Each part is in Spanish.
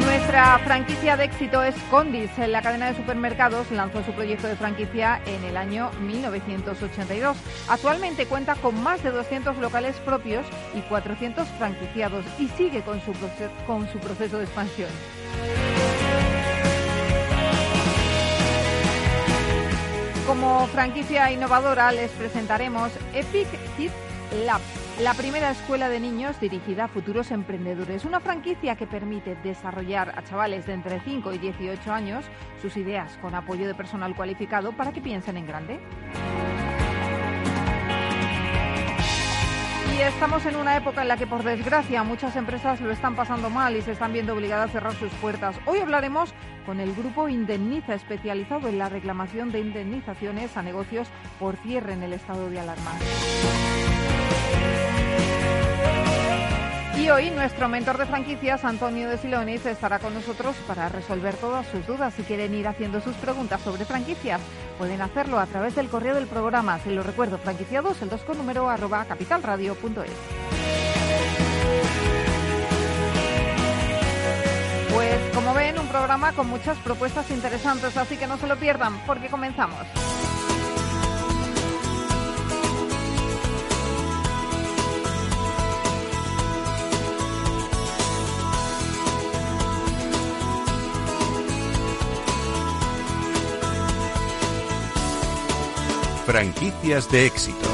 Nuestra franquicia de éxito es Condis. La cadena de supermercados lanzó su proyecto de franquicia en el año 1982. Actualmente cuenta con más de 200 locales propios y 400 franquiciados y sigue con su, con su proceso de expansión. Como franquicia innovadora les presentaremos Epic Kids Lab, la primera escuela de niños dirigida a futuros emprendedores. Una franquicia que permite desarrollar a chavales de entre 5 y 18 años sus ideas con apoyo de personal cualificado para que piensen en grande. Y estamos en una época en la que, por desgracia, muchas empresas lo están pasando mal y se están viendo obligadas a cerrar sus puertas. Hoy hablaremos con el grupo Indemniza, especializado en la reclamación de indemnizaciones a negocios por cierre en el estado de alarma. Y hoy nuestro mentor de franquicias, Antonio de Silonis, estará con nosotros para resolver todas sus dudas. Si quieren ir haciendo sus preguntas sobre franquicias, pueden hacerlo a través del correo del programa. Se lo recuerdo, franquiciados, el 2 con número arroba capitalradio.es. Pues como ven, un programa con muchas propuestas interesantes, así que no se lo pierdan, porque comenzamos. Franquicias de éxito.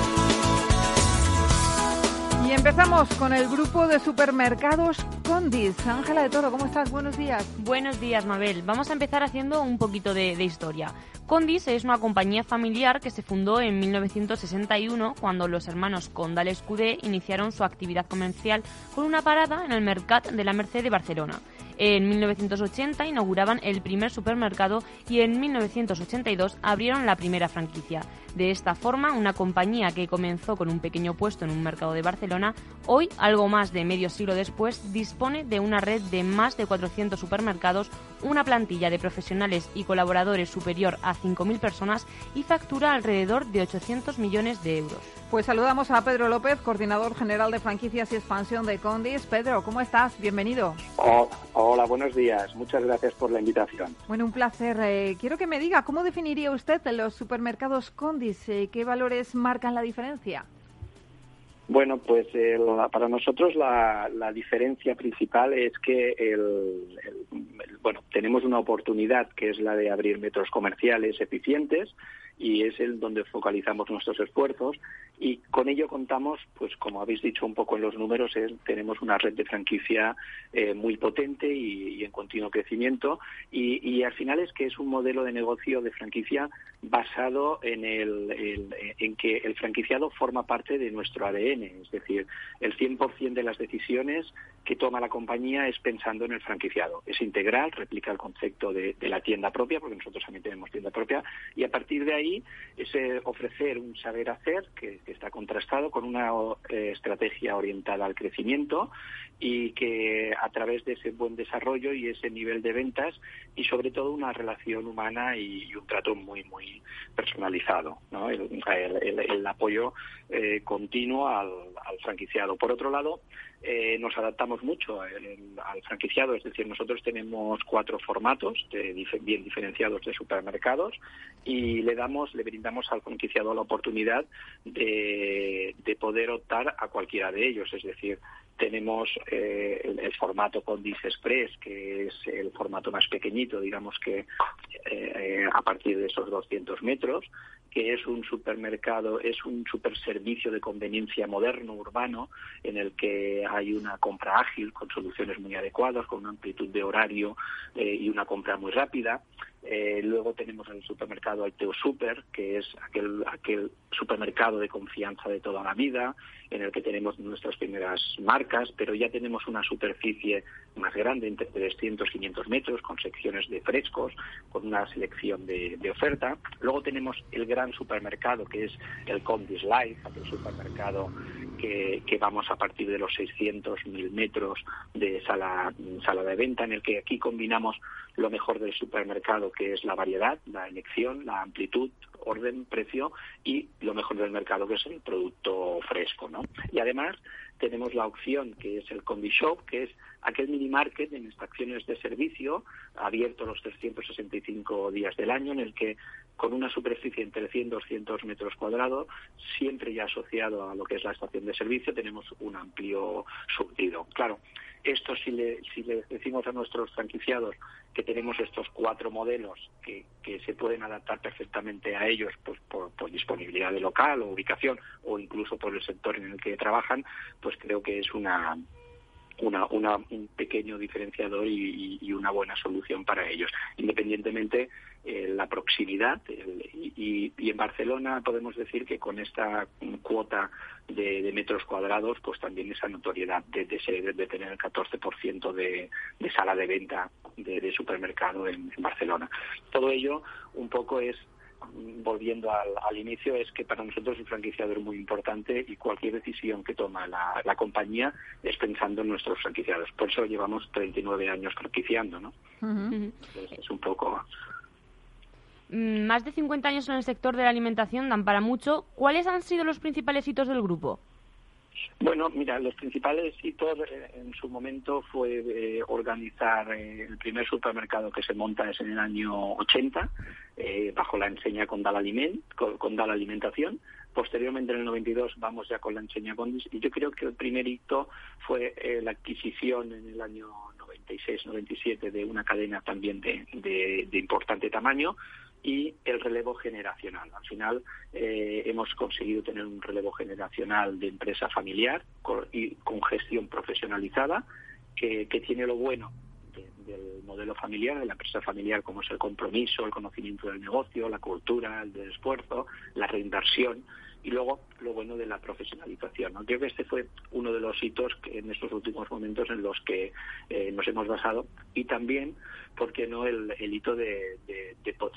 Y empezamos con el grupo de supermercados Condis. Ángela de Toro, ¿cómo estás? Buenos días. Buenos días, Mabel. Vamos a empezar haciendo un poquito de, de historia. Condis es una compañía familiar que se fundó en 1961 cuando los hermanos Condal Escudé iniciaron su actividad comercial con una parada en el Mercat de la Merced de Barcelona. En 1980 inauguraban el primer supermercado y en 1982 abrieron la primera franquicia. De esta forma, una compañía que comenzó con un pequeño puesto en un mercado de Barcelona, hoy, algo más de medio siglo después, dispone de una red de más de 400 supermercados, una plantilla de profesionales y colaboradores superior a 5.000 personas y factura alrededor de 800 millones de euros. Pues saludamos a Pedro López, coordinador general de franquicias y expansión de Condis. Pedro, ¿cómo estás? Bienvenido. Oh, hola, buenos días. Muchas gracias por la invitación. Bueno, un placer. Eh, quiero que me diga, ¿cómo definiría usted los supermercados Condis? Eh, ¿Qué valores marcan la diferencia? Bueno, pues el, para nosotros la, la, diferencia principal es que el, el, bueno tenemos una oportunidad que es la de abrir metros comerciales eficientes y es el donde focalizamos nuestros esfuerzos y con ello contamos, pues como habéis dicho un poco en los números, es, tenemos una red de franquicia eh, muy potente y, en continuo crecimiento y, y, al final es que es un modelo de negocio de franquicia basado en, el, en que el franquiciado forma parte de nuestro ADN, es decir, el 100% de las decisiones que toma la compañía es pensando en el franquiciado. Es integral, replica el concepto de, la tienda propia, porque nosotros también tenemos tienda propia, y a partir de ahí es eh, ofrecer un saber hacer que, está contrastado con una eh, estrategia orientada al crecimiento y que a través de ese buen desarrollo y ese nivel de ventas y sobre todo una relación humana y, un trato muy muy personalizado, ¿no? el, apoyo eh, continuo al franquiciado. Por otro lado, eh, nos adaptamos mucho al, franquiciado, es decir, nosotros tenemos cuatro formatos de, bien diferenciados de supermercados y le damos, le brindamos al franquiciado la oportunidad de, de poder optar a cualquiera de ellos, es decir, tenemos eh, el, el, formato Condis Express, que es el formato más pequeñito, digamos que eh, a partir de esos 200 metros, que es un supermercado, es un superservicio de conveniencia moderno, urbano, en el que hay una compra ágil, con soluciones muy adecuadas, con una amplitud de horario eh, y una compra muy rápida. Eh, luego tenemos el supermercado Alteo Super, que es aquel, aquel supermercado de confianza de toda la vida, en el que tenemos nuestras primeras marcas, pero ya tenemos una superficie más grande, entre 300 y 500 metros, con secciones de frescos, con una selección de, oferta. Luego tenemos el gran supermercado, que es el Condis Life, aquel supermercado que, vamos a partir de los 600 mil metros de sala, sala de venta, en el que aquí combinamos lo mejor del supermercado, que es la variedad, la elección, la amplitud, orden, precio y lo mejor del mercado, que es el producto fresco. ¿no? Y además tenemos la opción que es el Combi Shop, que es aquel mini market en estaciones de servicio abierto los 365 días del año, en el que con una superficie entre 100 y 200 metros cuadrados, siempre ya asociado a lo que es la estación de servicio, tenemos un amplio surtido. Claro, esto si le, si le decimos a nuestros franquiciados que tenemos estos cuatro modelos que, se pueden adaptar perfectamente a ellos pues por, disponibilidad de local o ubicación o incluso por el sector en el que trabajan, pues creo que es una una, una, un pequeño diferenciador y, y, una buena solución para ellos. Independientemente eh, la proximidad y, y, en Barcelona podemos decir que con esta cuota de, metros cuadrados, pues también esa notoriedad de, de, de tener el 14% de, de sala de venta de, supermercado en Barcelona. Todo ello un poco es volviendo al, inicio, es que para nosotros el franquiciador es muy importante y cualquier decisión que toma la, compañía es pensando en nuestros franquiciados. Por eso llevamos 39 años franquiciando, ¿no? es un poco... Mm, más de 50 años en el sector de la alimentación dan para mucho. ¿Cuáles han sido los principales hitos del grupo? Bueno, mira, los principales hitos eh, en su momento fue eh, organizar eh, el primer supermercado que se monta es en el año 80, bajo la enseña Condal Aliment, Condal Alimentación. Posteriormente, en el 92, vamos ya con la enseña Condis. Y yo creo que el primer hito fue la adquisición en el año 96-97 de una cadena también de importante tamaño, y el relevo generacional. Al final eh, hemos conseguido tener un relevo generacional de empresa familiar con, y con gestión profesionalizada que, tiene lo bueno del modelo familiar, de la empresa familiar, como es el compromiso, el conocimiento del negocio, la cultura, el esfuerzo, la reinversión y luego lo bueno de la profesionalización. Creo que este fue uno de los hitos que en estos últimos momentos en los que eh, nos hemos basado y también, ¿por qué no?, el, hito de,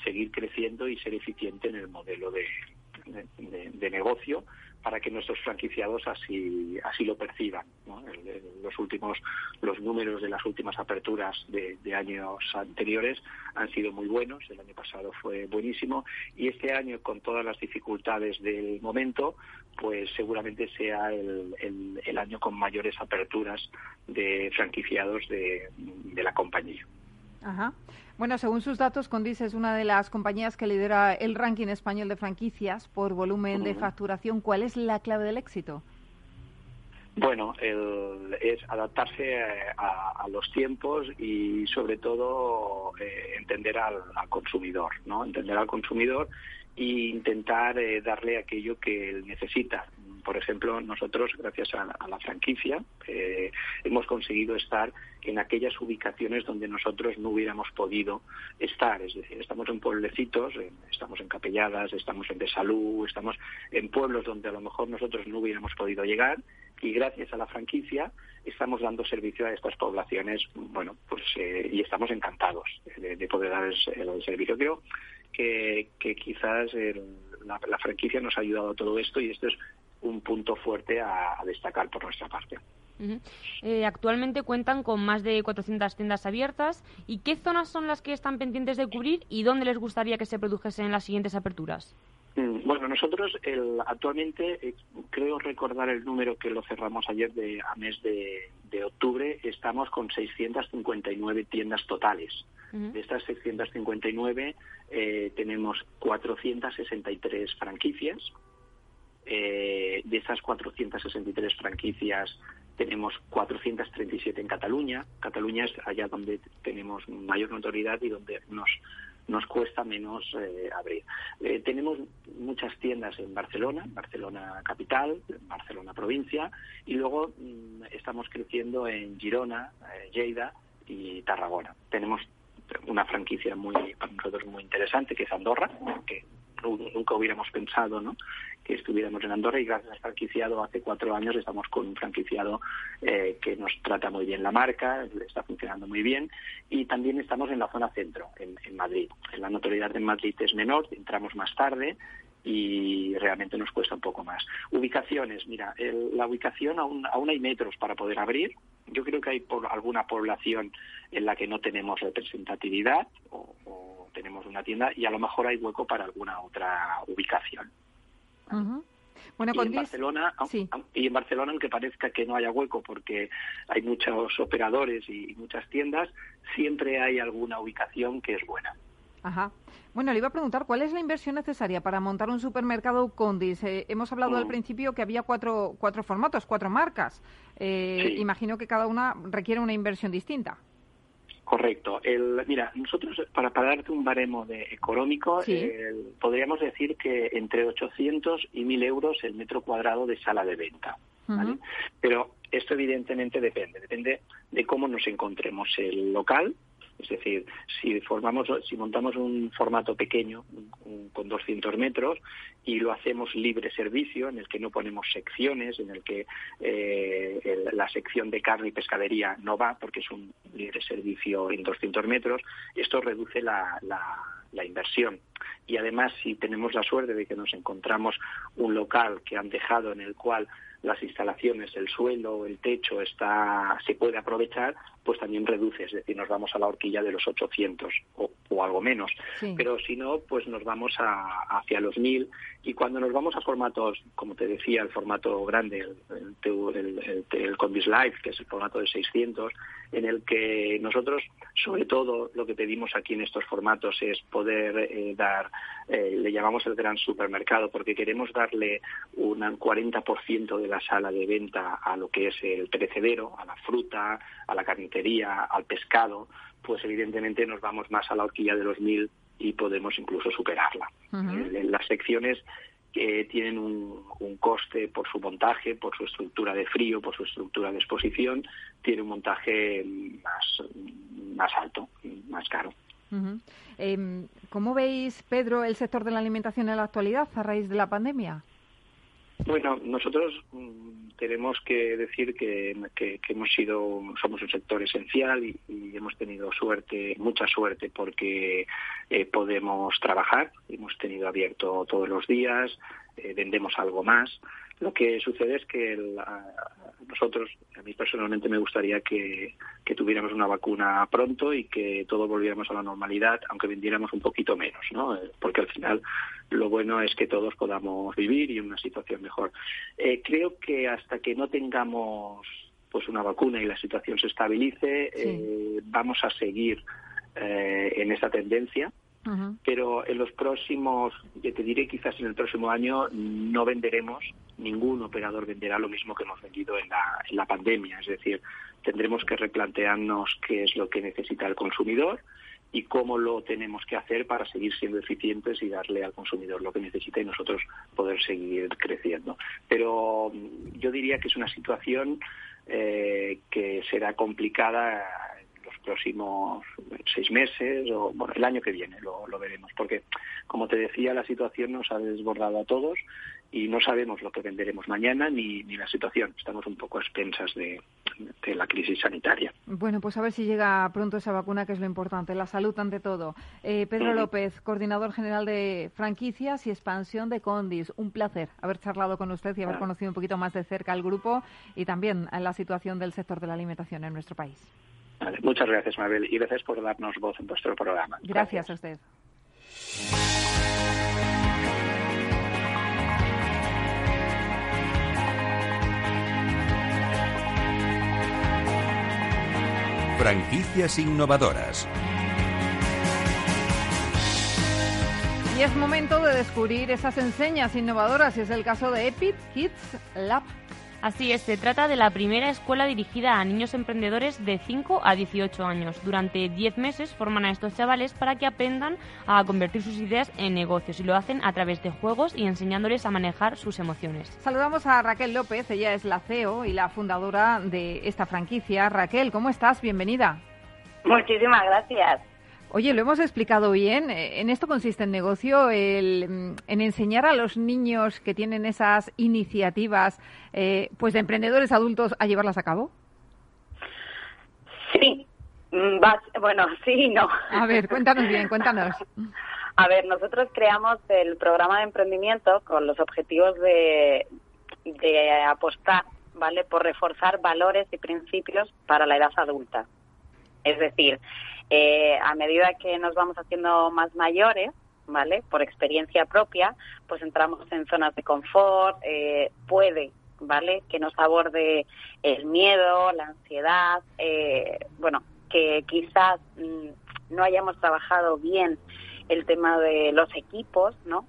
seguir creciendo y ser eficiente en el modelo de, de negocio para que nuestros franquiciados así así lo perciban. los últimos los números de las últimas aperturas de, años anteriores han sido muy buenos. El año pasado fue buenísimo y este año con todas las dificultades del momento, pues seguramente sea el, el, año con mayores aperturas de franquiciados de, de la compañía. Ajá. Bueno, según sus datos, Condis es una de las compañías que lidera el ranking español de franquicias por volumen de facturación. ¿Cuál es la clave del éxito? Bueno, es adaptarse a, los tiempos y sobre todo eh, entender al, consumidor, ¿no? Entender al consumidor e intentar eh, darle aquello que él necesita por ejemplo, nosotros, gracias a, la franquicia, eh, hemos conseguido estar en aquellas ubicaciones donde nosotros no hubiéramos podido estar. Es decir, estamos en pueblecitos, estamos en Capelladas, estamos en Besalú, estamos en pueblos donde a lo mejor nosotros no hubiéramos podido llegar y gracias a la franquicia estamos dando servicio a estas poblaciones, bueno, pues eh, y estamos encantados de, poder dar el, servicio. Creo que, quizás la, la, franquicia nos ha ayudado a todo esto y esto es un punto fuerte a, destacar por nuestra parte. Eh, actualmente cuentan con más de 400 tiendas abiertas. ¿Y qué zonas son las que están pendientes de cubrir y dónde les gustaría que se produjesen en las siguientes aperturas? Mm, bueno, nosotros actualmente eh, creo recordar el número que lo cerramos ayer de, a mes de, octubre. Estamos con 659 tiendas totales. De estas 659 eh, tenemos 463 franquicias eh, de esas 463 franquicias tenemos 437 en Cataluña. Cataluña es allá donde tenemos mayor notoriedad y donde nos nos cuesta menos eh, abrir. Eh, tenemos muchas tiendas en Barcelona, Barcelona capital, Barcelona provincia, y luego mm, estamos creciendo en Girona, Lleida y Tarragona. Tenemos una franquicia muy para nosotros muy interesante que es Andorra, que nunca hubiéramos pensado, ¿no? que estuviéramos en Andorra y gracias al franquiciado hace cuatro años estamos con un franquiciado eh, que nos trata muy bien la marca, está funcionando muy bien y también estamos en la zona centro, en, Madrid. La notoriedad de Madrid es menor, entramos más tarde y realmente nos cuesta un poco más. Ubicaciones, mira, la ubicación aún, aún hay metros para poder abrir. Yo creo que hay por alguna población en la que no tenemos representatividad o tenemos una tienda y a lo mejor hay hueco para alguna otra ubicación. Bueno, y en Barcelona, y en Barcelona, aunque parezca que no haya hueco porque hay muchos operadores y muchas tiendas, siempre hay alguna ubicación que es buena. Ajá. Bueno, le iba a preguntar cuál es la inversión necesaria para montar un supermercado Condis. Eh, hemos hablado al mm. principio que había cuatro, cuatro formatos, cuatro marcas. Eh, imagino que cada una requiere una inversión distinta. Correcto. El, mira, nosotros, para, para darte un baremo de económico, podríamos decir que entre 800 y 1.000 euros el metro cuadrado de sala de venta. Pero esto evidentemente depende, depende de cómo nos encontremos el local, es decir, si formamos, si montamos un formato pequeño con 200 metros y lo hacemos libre servicio, en el que no ponemos secciones, en el que eh, la sección de carne y pescadería no va porque es un libre servicio en 200 metros, esto reduce la, la inversión. Y además, si tenemos la suerte de que nos encontramos un local que han dejado en el cual las instalaciones, el suelo, el techo está, se puede aprovechar, pues también reduce, es decir, nos vamos a la horquilla de los 800 o, algo menos. Pero si no, pues nos vamos a, hacia los 1000 y cuando nos vamos a formatos, como te decía, el formato grande, el, el, el, Condis Live, que es el formato de 600, en el que nosotros, sobre todo, lo que pedimos aquí en estos formatos es poder eh, dar, eh, le llamamos el gran supermercado, porque queremos darle un 40% de la sala de venta a lo que es el perecedero, a la fruta, a la carnicería, al pescado, pues evidentemente nos vamos más a la horquilla de los mil y podemos incluso superarla. Eh, las secciones que tienen un, coste por su montaje, por su estructura de frío, por su estructura de exposición, tiene un montaje más, más alto, más caro. Em, ¿Cómo veis, Pedro, el sector de la alimentación en la actualidad a raíz de la pandemia? Bueno, nosotros mm, tenemos que decir que, hemos sido, somos un sector esencial y, hemos tenido suerte, mucha suerte, porque eh, podemos trabajar, hemos tenido abierto todos los días, eh, vendemos algo más. Lo que sucede es que nosotros, a mí personalmente me gustaría que, tuviéramos una vacuna pronto y que todos volviéramos a la normalidad, aunque vendiéramos un poquito menos, ¿no? Eh, porque al final lo bueno es que todos podamos vivir y una situación mejor. Eh, creo que hasta que no tengamos pues una vacuna y la situación se estabilice, eh, vamos a seguir en esta tendencia pero en los próximos, te diré quizás en el próximo año, no venderemos, ningún operador venderá lo mismo que hemos vendido en la, en la pandemia. Es decir, tendremos que replantearnos qué es lo que necesita el consumidor y cómo lo tenemos que hacer para seguir siendo eficientes y darle al consumidor lo que necesita y nosotros poder seguir creciendo. Pero mm, yo diría que es una situación eh, que será complicada próximos seis meses o bueno, el año que viene lo, veremos, porque como te decía, la situación nos ha desbordado a todos y no sabemos lo que venderemos mañana ni, ni la situación. Estamos un poco a expensas de, la crisis sanitaria. Bueno, pues a ver si llega pronto esa vacuna, que es lo importante, la salud ante todo. Eh, Pedro López, coordinador general de franquicias y expansión de Condis. Un placer haber charlado con usted y haber ah. conocido un poquito más de cerca al grupo y también la situación del sector de la alimentación en nuestro país muchas gracias, Mabel, y gracias por darnos voz en vuestro programa. Gracias, a usted. Franquicias innovadoras. Y es momento de descubrir esas enseñas innovadoras y es el caso de Epic Kids Lab. Así es, se trata de la primera escuela dirigida a niños emprendedores de 5 a 18 años. Durante 10 meses forman a estos chavales para que aprendan a convertir sus ideas en negocios y lo hacen a través de juegos y enseñándoles a manejar sus emociones. Saludamos a Raquel López, ella es la CEO y la fundadora de esta franquicia. Raquel, ¿cómo estás? Bienvenida. Muchísimas gracias. Oye, lo hemos explicado bien. Eh, en esto consiste el negocio, el, mm, en enseñar a los niños que tienen esas iniciativas, eh, pues de emprendedores adultos, a llevarlas a cabo. Sí, mm, bueno, sí y no. A ver, cuéntanos bien, cuéntanos. A ver, nosotros creamos el programa de emprendimiento con los objetivos de, de apostar, ¿vale? Por reforzar valores y principios para la edad adulta. Es decir, eh, a medida que nos vamos haciendo más mayores, ¿vale? Por experiencia propia, pues entramos en zonas de confort, eh, puede, ¿vale? Que nos aborde el miedo, la ansiedad, eh, bueno, que quizás mm, no hayamos trabajado bien el tema de los equipos, ¿no?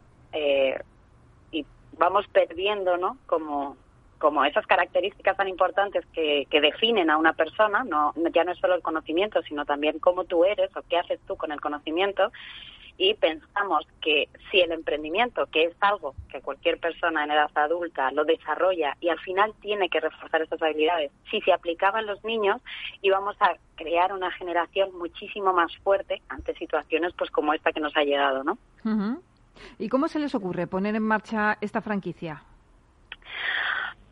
y vamos perdiendo, ¿no? Como como esas características tan importantes que, definen a una persona, no, ya no es solo el conocimiento, sino también cómo tú eres o qué haces tú con el conocimiento. Y pensamos que si el emprendimiento, que es algo que cualquier persona en edad adulta lo desarrolla y al final tiene que reforzar esas habilidades, si se aplicaban los niños íbamos a crear una generación muchísimo más fuerte ante situaciones pues como esta que nos ha llegado, ¿no? ¿Y cómo se les ocurre poner en marcha esta franquicia?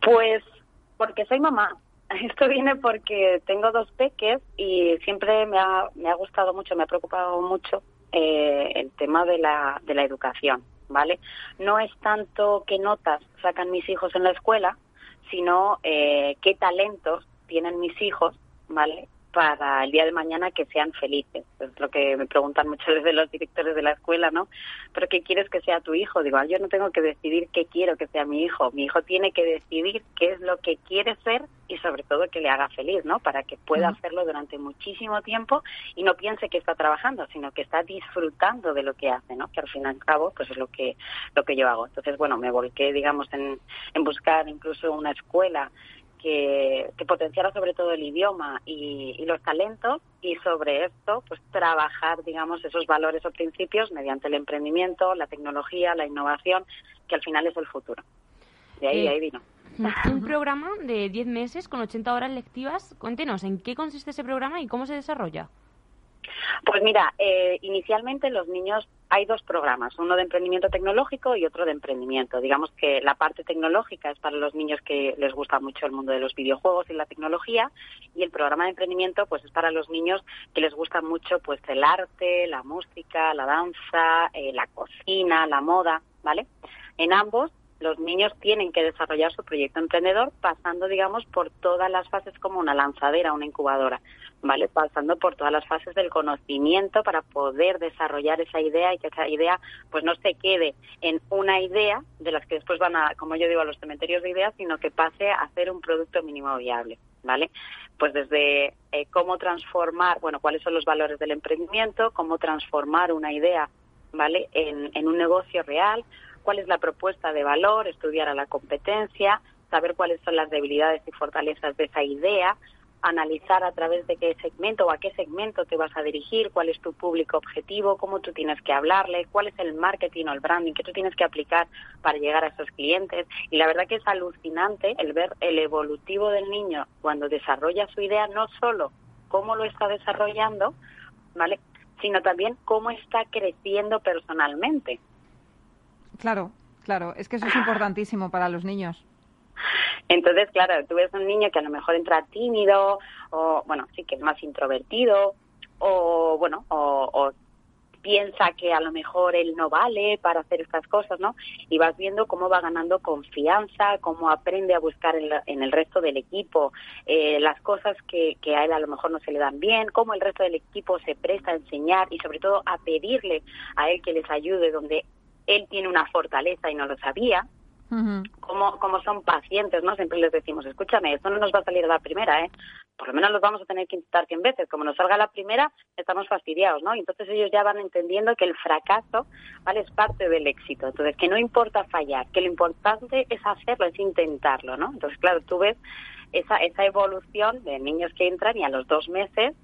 Pues porque soy mamá. Esto viene porque tengo dos peques y siempre me ha, me ha gustado mucho, me ha preocupado mucho eh, el tema de la, de la educación, ¿vale? No es tanto qué notas sacan mis hijos en la escuela, sino eh, qué talentos tienen mis hijos, ¿vale? Para el día de mañana que sean felices. Es lo que me preguntan muchas veces los directores de la escuela, ¿no? ¿Pero qué quieres que sea tu hijo? Digo, yo no tengo que decidir qué quiero que sea mi hijo. Mi hijo tiene que decidir qué es lo que quiere ser y sobre todo que le haga feliz, ¿no? Para que pueda hacerlo durante muchísimo tiempo y no piense que está trabajando, sino que está disfrutando de lo que hace, ¿no? Que al fin y al cabo, pues es lo que lo que yo hago. Entonces, bueno, me volqué, digamos, en, en buscar incluso una escuela que, potenciara sobre todo el idioma y, los talentos y sobre esto pues trabajar digamos esos valores o principios mediante el emprendimiento, la tecnología, la innovación que al final es el futuro. De ahí, ahí vino. Un programa de 10 meses con 80 horas lectivas. Cuéntenos, ¿en qué consiste ese programa y cómo se desarrolla? Pues mira, eh, inicialmente los niños hay dos programas, uno de emprendimiento tecnológico y otro de emprendimiento. Digamos que la parte tecnológica es para los niños que les gusta mucho el mundo de los videojuegos y la tecnología y el programa de emprendimiento pues es para los niños que les gusta mucho pues el arte, la música, la danza, eh, la cocina, la moda, ¿vale? En ambos los niños tienen que desarrollar su proyecto emprendedor pasando, digamos, por todas las fases como una lanzadera, una incubadora, ¿vale? Pasando por todas las fases del conocimiento para poder desarrollar esa idea y que esa idea, pues no se quede en una idea de las que después van a, como yo digo, a los cementerios de ideas, sino que pase a ser un producto mínimo viable, ¿vale? Pues desde eh, cómo transformar, bueno, cuáles son los valores del emprendimiento, cómo transformar una idea, ¿vale? En, en un negocio real, cuál es la propuesta de valor, estudiar a la competencia, saber cuáles son las debilidades y fortalezas de esa idea, analizar a través de qué segmento o a qué segmento te vas a dirigir, cuál es tu público objetivo, cómo tú tienes que hablarle, cuál es el marketing o el branding que tú tienes que aplicar para llegar a esos clientes. Y la verdad que es alucinante el ver el evolutivo del niño cuando desarrolla su idea, no solo cómo lo está desarrollando, ¿vale? sino también cómo está creciendo personalmente. Claro, claro, es que eso es importantísimo para los niños. Entonces, claro, tú ves un niño que a lo mejor entra tímido o, bueno, sí que es más introvertido o, bueno, o, piensa que a lo mejor él no vale para hacer estas cosas, ¿no? Y vas viendo cómo va ganando confianza, cómo aprende a buscar en, el resto del equipo eh, las cosas que, que, a él a lo mejor no se le dan bien, cómo el resto del equipo se presta a enseñar y sobre todo a pedirle a él que les ayude donde él tiene una fortaleza y no lo sabía, como, como son pacientes, ¿no? Siempre les decimos, escúchame, esto no nos va a salir a la primera, ¿eh? Por lo menos los vamos a tener que intentar 100 veces. Como nos salga la primera, estamos fastidiados, ¿no? Y entonces ellos ya van entendiendo que el fracaso, ¿vale? Es parte del éxito. Entonces, que no importa fallar, que lo importante es hacerlo, es intentarlo, ¿no? Entonces, claro, tú ves esa, esa evolución de niños que entran y a los dos meses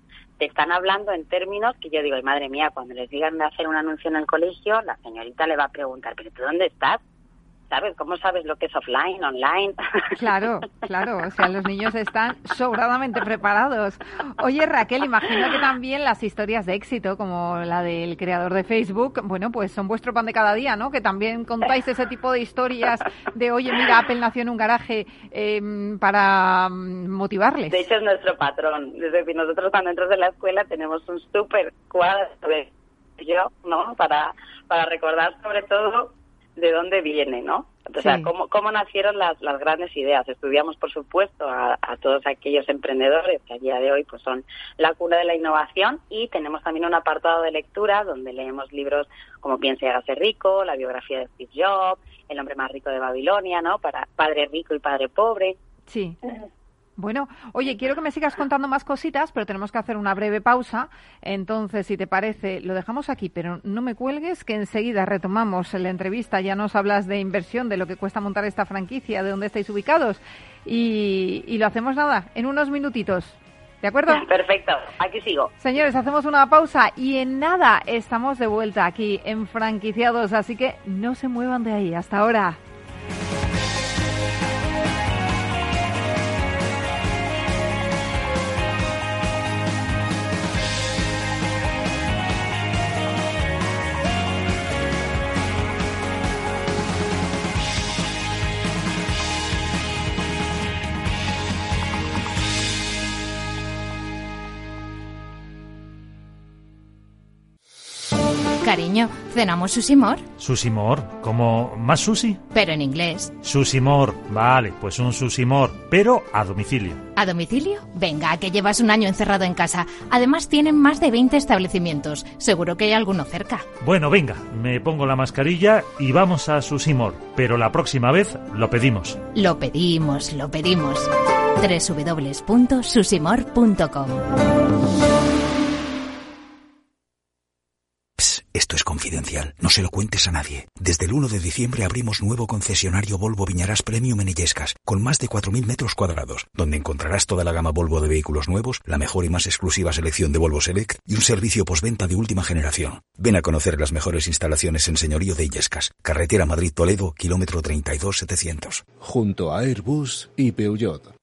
están hablando en términos que yo digo, madre mía, cuando les digan de hacer un anuncio en el colegio, la señorita le va a preguntar, pero ¿tú dónde estás? ¿Sabes? ¿Cómo sabes lo que es offline, online? Claro, claro, o sea, los niños están sobradamente preparados. Oye, Raquel, imagino que también las historias de éxito, como la del creador de Facebook, bueno, pues son vuestro pan de cada día, ¿no? Que también contáis ese tipo de historias de, oye, mira, Apple nació en un garaje em, para mm, motivarles. De hecho, es nuestro patrón. Es decir, nosotros cuando entras en la escuela tenemos un súper cuadro de yo, ¿no? Para, para recordar sobre todo de dónde viene, ¿no? O sea, cómo, cómo nacieron las, las grandes ideas. Estudiamos, por supuesto, a, todos aquellos emprendedores que a día de hoy pues son la cuna de la innovación y tenemos también un apartado de lectura donde leemos libros como Piensa y hágase rico, la biografía de Steve Jobs, El hombre más rico de Babilonia, ¿no? Para Padre rico y Padre pobre. Sí. Bueno, oye, quiero que me sigas contando más cositas, pero tenemos que hacer una breve pausa. Entonces, si te parece, lo dejamos aquí, pero no me cuelgues, que enseguida retomamos la entrevista. Ya nos hablas de inversión, de lo que cuesta montar esta franquicia, de dónde estáis ubicados. Y, y lo hacemos nada, en unos minutitos. ¿De acuerdo? Perfecto, aquí sigo. Señores, hacemos una pausa y en nada estamos de vuelta aquí en Franquiciados, así que no se muevan de ahí. Hasta ahora. Cariño, ¿cenamos susimor? ¿Susimor? ¿Como más sushi? Pero en inglés. Susimor, vale, pues un susimor, pero a domicilio. ¿A domicilio? Venga, que llevas un año encerrado en casa. Además tienen más de 20 establecimientos. Seguro que hay alguno cerca. Bueno, venga, me pongo la mascarilla y vamos a Susimor, pero la próxima vez lo pedimos. Lo pedimos, lo pedimos. www.susimor.com Esto es confidencial. No se lo cuentes a nadie. Desde el 1 de diciembre abrimos nuevo concesionario Volvo Viñarás Premium en Illescas, con más de 4.000 metros cuadrados, donde encontrarás toda la gama Volvo de vehículos nuevos, la mejor y más exclusiva selección de Volvo Select y un servicio postventa de última generación. Ven a conocer las mejores instalaciones en señorío de Illescas, carretera Madrid-Toledo, kilómetro 32700. Junto a Airbus y Peugeot.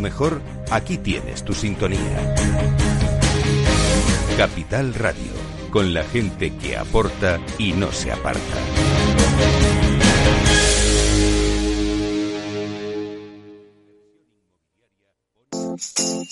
mejor? Aquí tienes tu sintonía. Capital Radio, con la gente que aporta y no se aparta.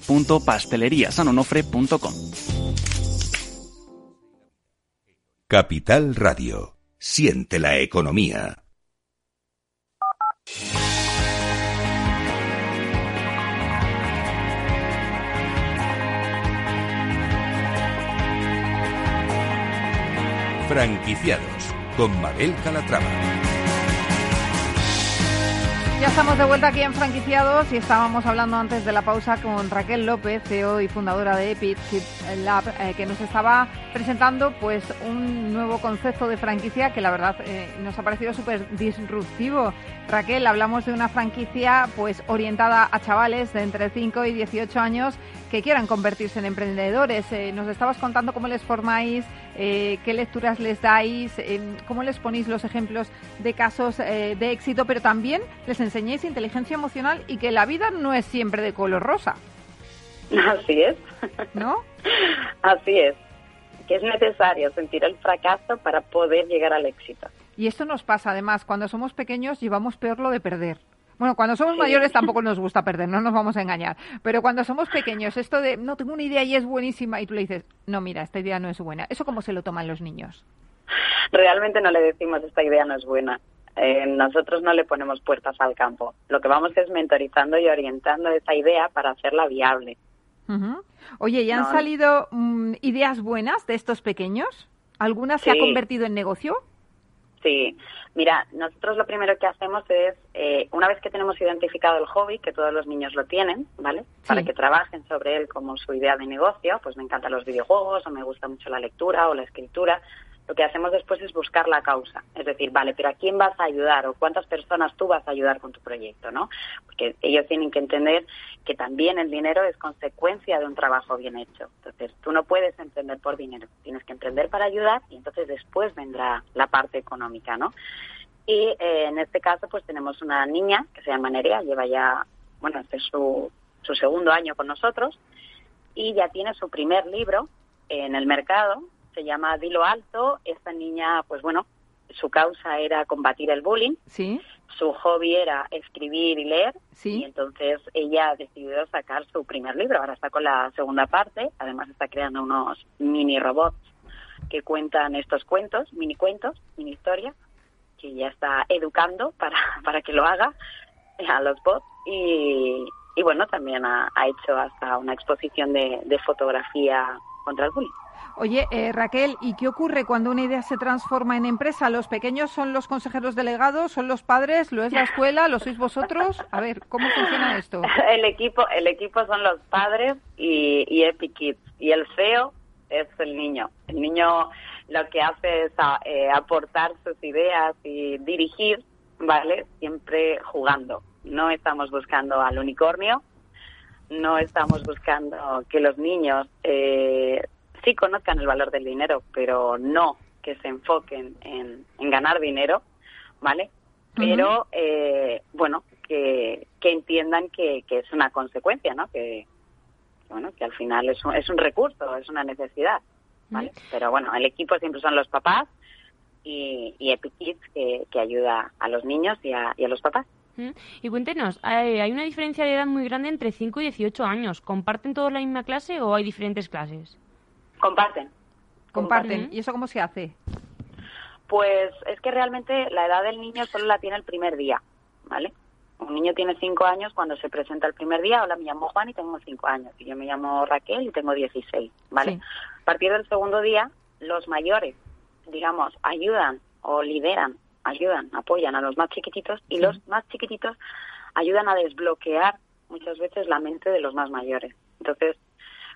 www.pasteleriasanonofre.com. Capital Radio. Siente la economía. Franquiciados con Mabel Calatrava. Ya estamos de vuelta aquí en Franquiciados y estábamos hablando antes de la pausa con Raquel López, CEO y fundadora de Epic Lab, eh, que nos estaba presentando pues un nuevo concepto de franquicia que la verdad eh, nos ha parecido súper disruptivo. Raquel, hablamos de una franquicia pues orientada a chavales de entre 5 y 18 años que quieran convertirse en emprendedores. Eh, nos estabas contando cómo les formáis, qué lecturas les dais, cómo les ponéis los ejemplos de casos de éxito, pero también les enseñéis inteligencia emocional y que la vida no es siempre de color rosa. Así es. ¿No? Así es. Que es necesario sentir el fracaso para poder llegar al éxito. Y esto nos pasa además, cuando somos pequeños llevamos peor lo de perder. Bueno, cuando somos mayores tampoco nos gusta perder, no nos vamos a engañar. Pero cuando somos pequeños, esto de, no, tengo una idea y es buenísima, y tú le dices, no, mira, esta idea no es buena. ¿Eso cómo se lo toman los niños? Realmente no le decimos, esta idea no es buena. Eh, nosotros no le ponemos puertas al campo. Lo que vamos es mentorizando y orientando esa idea para hacerla viable. Oye, ¿y han salido mm, ideas buenas de estos pequeños? ¿Alguna se ha convertido en negocio? Sí, mira, nosotros lo primero que hacemos es, eh, una vez que tenemos identificado el hobby, que todos los niños lo tienen, ¿vale? Para que trabajen sobre él como su idea de negocio, pues me encantan los videojuegos o me gusta mucho la lectura o la escritura, lo que hacemos después es buscar la causa. Es decir, vale, pero ¿a quién vas a ayudar o cuántas personas tú vas a ayudar con tu proyecto, no? Porque ellos tienen que entender que también el dinero es consecuencia de un trabajo bien hecho. Entonces, tú no puedes emprender por dinero, tienes que emprender para ayudar y entonces después vendrá la parte económica, ¿no? Y eh, en este caso, pues tenemos una niña que se llama Nerea, lleva ya, bueno, este es su, su segundo año con nosotros y ya tiene su primer libro en el mercado se llama Dilo Alto. Esta niña, pues bueno, su causa era combatir el bullying. Sí. Su hobby era escribir y leer. Sí. Y entonces ella ha decidido sacar su primer libro. Ahora está con la segunda parte. Además está creando unos mini robots que cuentan estos cuentos, mini cuentos, mini historias, que ya está educando para, para que lo haga a los bots. Y, y bueno, también ha, hecho hasta una exposición de, de fotografía contra el bullying. Oye, eh, Raquel, ¿y qué ocurre cuando una idea se transforma en empresa? ¿Los pequeños son los consejeros delegados, son los padres, lo es la escuela, lo sois vosotros? A ver, ¿cómo funciona esto? El equipo, el equipo son los padres y, Epic Kids. Y el feo es el niño. El niño lo que hace es eh, aportar sus ideas y dirigir, ¿vale? Siempre jugando. No estamos buscando al unicornio, no estamos buscando que los niños eh, sí conozcan el valor del dinero, pero no que se enfoquen en, ganar dinero, ¿vale? Pero, eh, bueno, que, entiendan que, es una consecuencia, ¿no? Que, bueno, que al final es un, es un recurso, es una necesidad, ¿vale? Pero bueno, el equipo siempre son los papás y, y Epic Kids que, ayuda a los niños y a, y a los papás. Y cuéntenos, ¿hay una diferencia de edad muy grande entre 5 y 18 años? ¿Comparten todos la misma clase o hay diferentes clases? Comparten. Comparten. ¿Y eso cómo se hace? Pues es que realmente la edad del niño solo la tiene el primer día, ¿vale? Un niño tiene cinco años cuando se presenta el primer día. Hola, me llamo Juan y tengo cinco años. Y yo me llamo Raquel y tengo 16, ¿vale? A partir del segundo día, los mayores, digamos, ayudan o lideran, ayudan, apoyan a los más chiquititos y los más chiquititos ayudan a desbloquear muchas veces la mente de los más mayores. Entonces,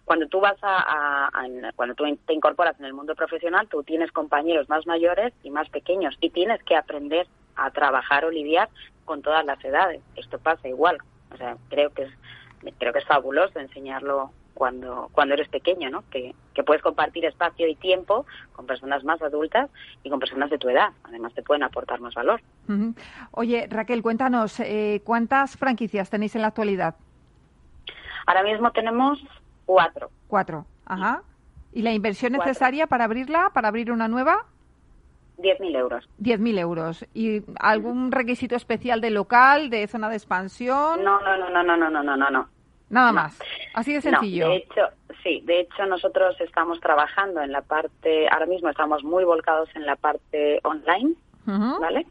cuando tú vas a, cuando tú te incorporas en el mundo profesional, tú tienes compañeros más mayores y más pequeños y tienes que aprender a trabajar o lidiar con todas las edades. Esto pasa igual. O sea, creo que es creo que es fabuloso enseñarlo cuando, cuando eres pequeño, ¿no? Que, que puedes compartir espacio y tiempo con personas más adultas y con personas de tu edad. Además, te pueden aportar más valor. Oye, Raquel, cuéntanos, eh, ¿cuántas franquicias tenéis en la actualidad? Ahora mismo tenemos cuatro. Cuatro, ajá. ¿Y la inversión necesaria para abrirla, para abrir una nueva? 10.000 euros. 10.000 euros. ¿Y algún requisito especial de local, de zona de expansión? No, no, no, no, no, no, no, no, no. Nada más. Así de sencillo. de hecho, sí, de hecho nosotros estamos trabajando en la parte, ahora mismo estamos muy volcados en la parte online, ¿vale?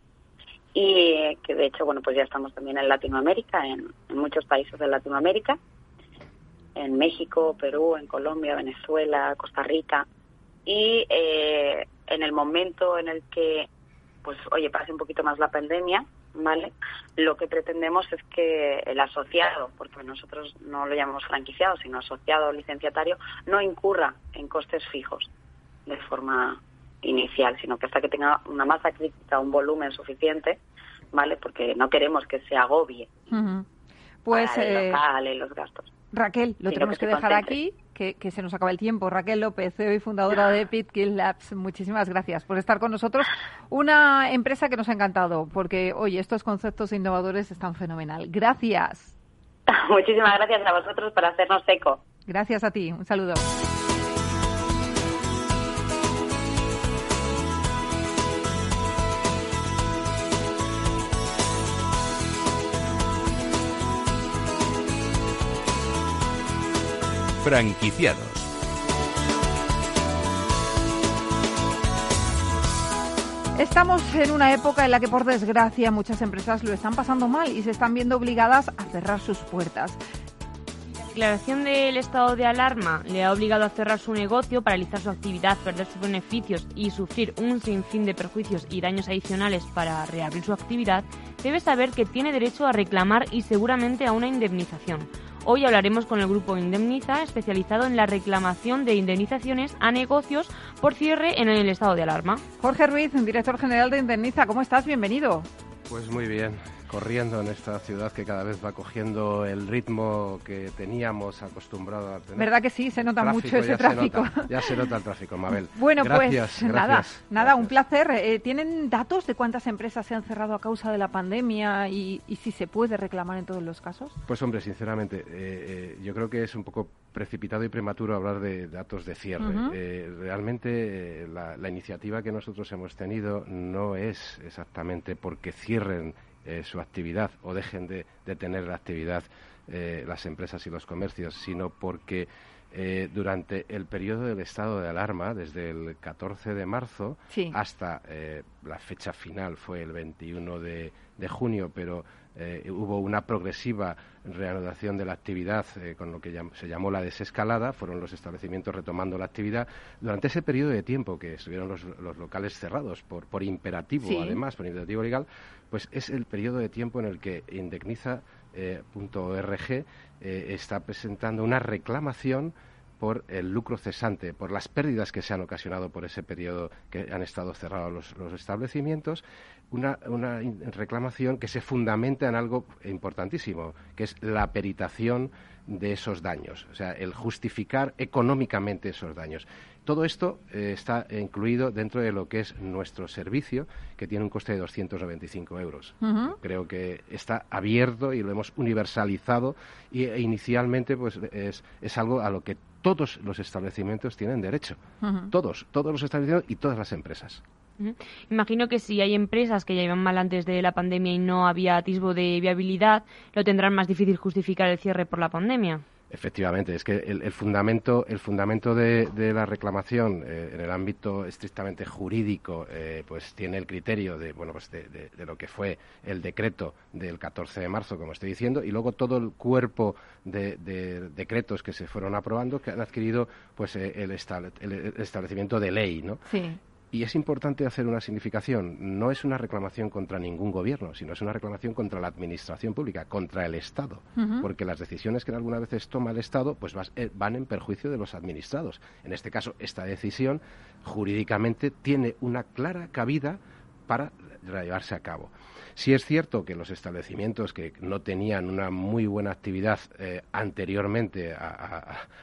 Y que de hecho, bueno, pues ya estamos también en Latinoamérica, en, muchos países de Latinoamérica, en México, Perú, en Colombia, Venezuela, Costa Rica. Y eh, en el momento en el que, pues, oye, pase un poquito más la pandemia, ¿vale? Lo que pretendemos es que el asociado, porque nosotros no lo llamamos franquiciado, sino asociado o licenciatario, no incurra en costes fijos de forma inicial, sino que hasta que tenga una masa crítica, un volumen suficiente, ¿vale? Porque no queremos que se agobie pues, el eh, local y los gastos. Raquel, lo tenemos que, dejar aquí, que, se nos acaba el tiempo. Raquel López, CEO y fundadora de Pitkill Labs, muchísimas gracias por estar con nosotros. Una empresa que nos ha encantado, porque, oye, estos conceptos innovadores están fenomenal. Gracias. Muchísimas gracias a vosotros por hacernos eco. Gracias a ti. Un saludo. Franquiciados. Estamos en una época en la que, por desgracia, muchas empresas lo están pasando mal y se están viendo obligadas a cerrar sus puertas. La declaración del estado de alarma le ha obligado a cerrar su negocio, paralizar su actividad, perder sus beneficios y sufrir un sinfín de perjuicios y daños adicionales para reabrir su actividad, debe saber que tiene derecho a reclamar y seguramente a una indemnización. Hoy hablaremos con el grupo Indemniza, especializado en la reclamación de indemnizaciones a negocios por cierre en el estado de alarma. Jorge Ruiz, director general de Indemniza, ¿cómo estás? Bienvenido. Pues muy bien corriendo en esta ciudad que cada vez va cogiendo el ritmo que teníamos acostumbrado a tener. ¿Verdad que sí? Se nota mucho ese tráfico. ya se nota el tráfico, Mabel. Bueno, pues nada, nada, un placer. Eh, ¿Tienen datos de cuántas empresas se han cerrado a causa de la pandemia y, si se puede reclamar en todos los casos? Pues hombre, sinceramente, eh, eh, yo creo que es un poco precipitado y prematuro hablar de datos de cierre. realmente la, la iniciativa que nosotros hemos tenido no es exactamente porque cierren eh, su actividad o dejen de, tener la actividad eh, las empresas y los comercios, sino porque eh, durante el periodo del estado de alarma, desde el 14 de marzo hasta la fecha final, fue el 21 de, de junio, pero hubo una progresiva reanudación de la actividad con lo que se llamó la desescalada, fueron los establecimientos retomando la actividad. Durante ese periodo de tiempo que estuvieron los, locales cerrados por, por imperativo, además, por imperativo legal, pues es el periodo de tiempo en el que Indemniza.org eh, eh, está presentando una reclamación por el lucro cesante, por las pérdidas que se han ocasionado por ese periodo que han estado cerrados los, establecimientos, una, reclamación que se fundamenta en algo importantísimo, que es la peritación de esos daños, o sea, el justificar económicamente esos daños. Todo esto eh, está incluido dentro de lo que es nuestro servicio, que tiene un coste de 295 euros. Creo que está abierto y lo hemos universalizado y e inicialmente pues es, es algo a lo que todos los establecimientos tienen derecho. Todos, todos los establecimientos y todas las empresas. Imagino que si hay empresas que ya iban mal antes de la pandemia y no había atisbo de viabilidad, lo tendrán más difícil justificar el cierre por la pandemia. Efectivamente, es que el, fundamento, el fundamento de, la reclamación eh, en el ámbito estrictamente jurídico, eh, pues tiene el criterio de, bueno, pues de, lo que fue el decreto del 14 de marzo, como estoy diciendo, y luego todo el cuerpo de, decretos que se fueron aprobando que han adquirido, pues eh, el, el, establecimiento de ley, ¿no? Sí. Y es importante hacer una significación. No es una reclamación contra ningún gobierno, sino es una reclamación contra la administración pública, contra el Estado. Porque las decisiones que algunas veces toma el Estado pues eh, van en perjuicio de los administrados. En este caso, esta decisión jurídicamente tiene una clara cabida para llevarse a cabo. Si es cierto que los establecimientos que no tenían una muy buena actividad eh, anteriormente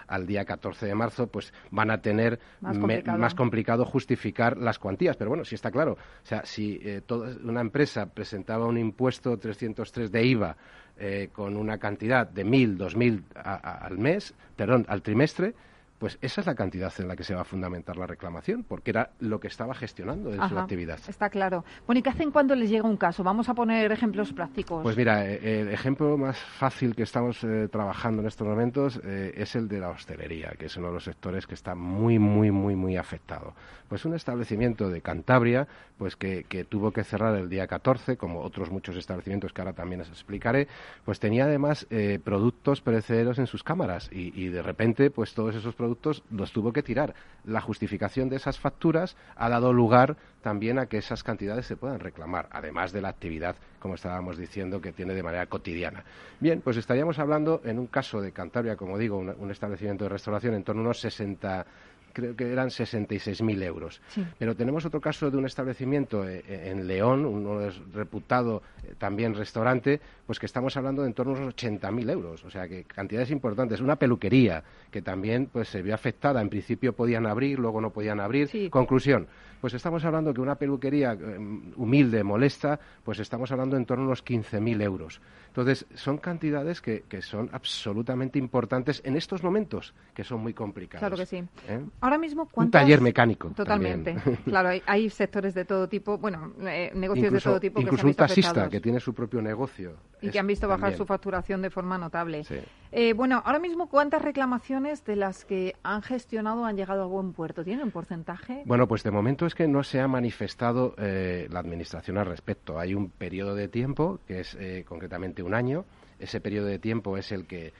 al día 14 de marzo, pues van a tener más complicado. justificar las cuantías. Pero bueno, sí está claro. O sea, si eh, una empresa presentaba un impuesto 303 de IVA eh, con una cantidad de 1.000, 2.000 al mes, perdón, al trimestre, pues esa es la cantidad en la que se va a fundamentar la reclamación, porque era lo que estaba gestionando en su actividad. Está claro. Bueno, ¿y qué hacen cuando les llega un caso? Vamos a poner ejemplos prácticos. Pues mira, eh, el ejemplo más fácil que estamos eh, trabajando en estos momentos eh, es el de la hostelería, que es uno de los sectores que está muy, muy, muy, muy afectado. Pues un establecimiento de Cantabria, pues que, tuvo que cerrar el día 14, como otros muchos establecimientos que ahora también les explicaré, pues tenía además productos perecederos en sus cámaras y, y de repente, pues todos esos productos productos los tuvo que tirar. La justificación de esas facturas ha dado lugar también a que esas cantidades se puedan reclamar, además de la actividad, como estábamos diciendo, que tiene de manera cotidiana. Bien, pues estaríamos hablando, en un caso de Cantabria, como digo, un, establecimiento de restauración en torno a unos 60 creo que eran 66.000 euros. Pero tenemos otro caso de un establecimiento eh, en León, un reputado eh, también restaurante, pues que estamos hablando de en torno a unos 80.000 euros. O sea, que cantidades importantes. Una peluquería que también pues se vio afectada. En principio podían abrir, luego no podían abrir. Conclusión, pues estamos hablando que una peluquería humilde, molesta, pues estamos hablando en torno a unos 15.000 euros. Entonces, son cantidades que, que, son absolutamente importantes en estos momentos, que son muy complicados. Claro que sí. Ahora mismo, Un taller mecánico. Totalmente. claro, hay, sectores de todo tipo, bueno, eh, negocios de todo tipo. Incluso que un taxista que tiene su propio negocio. Y que han visto bajar su facturación de forma notable. Eh, bueno, ahora mismo, ¿cuántas reclamaciones de las que han gestionado han llegado a buen puerto? ¿Tienen un porcentaje? Bueno, pues de momento es que no se ha manifestado eh, la Administración al respecto. Hay un periodo de tiempo, que es concretamente un año. Ese periodo de tiempo es el que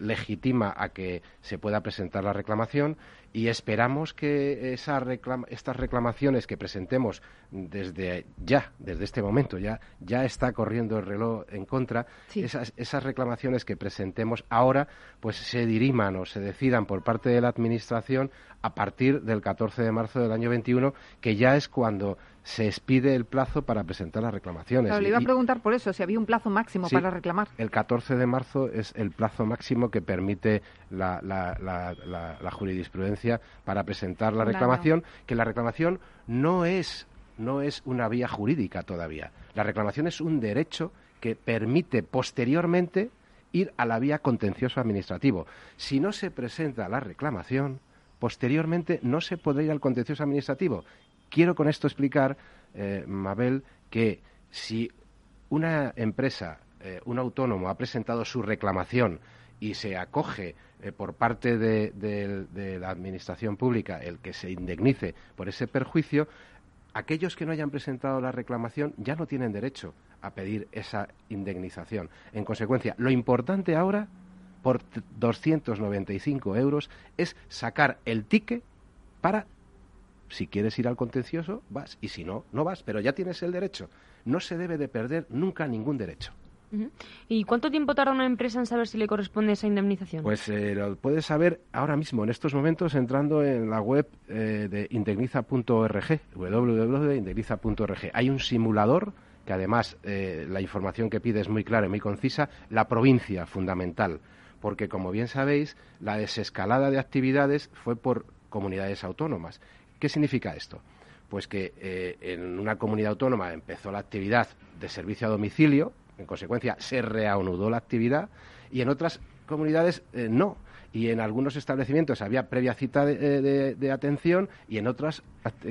legitima a que se pueda presentar la reclamación y esperamos que esa estas reclamaciones que presentemos desde ya, desde este momento, ya, ya está corriendo el reloj en contra, esas, esas reclamaciones que presentemos ahora, pues se diriman o se decidan por parte de la Administración a partir del 14 de marzo del año 21, que ya es cuando se expide el plazo para presentar las reclamaciones. le iba a preguntar por eso, si había un plazo máximo para reclamar. El 14 de marzo es el plazo máximo que permite la, la, jurisprudencia para presentar la reclamación, que la reclamación no es, no es una vía jurídica todavía. La reclamación es un derecho que permite posteriormente ir a la vía contencioso administrativo. Si no se presenta la reclamación, posteriormente no se podrá ir al contencioso administrativo. Quiero con esto explicar, eh, Mabel, que si una empresa, eh, un autónomo, ha presentado su reclamación y se acoge eh, por parte de, la Administración Pública el que se indemnice por ese perjuicio, aquellos que no hayan presentado la reclamación ya no tienen derecho a pedir esa indemnización. En consecuencia, lo importante ahora por 295 euros es sacar el ticket para, si quieres ir al contencioso, vas, y si no, no vas, pero ya tienes el derecho. No se debe de perder nunca ningún derecho. ¿Y cuánto tiempo tarda una empresa en saber si le corresponde esa indemnización? Pues eh, lo puedes saber ahora mismo, en estos momentos, entrando en la web eh, de indemniza.org, www.indemniza.org. Hay un simulador que además eh, la información que pide es muy clara y muy concisa, la provincia fundamental porque como bien sabéis, la desescalada de actividades fue por comunidades autónomas. ¿Qué significa esto? Pues que eh, en una comunidad autónoma empezó la actividad de servicio a domicilio, en consecuencia se reanudó la actividad, y en otras comunidades eh, no. Y en algunos establecimientos había previa cita de, de atención y en otras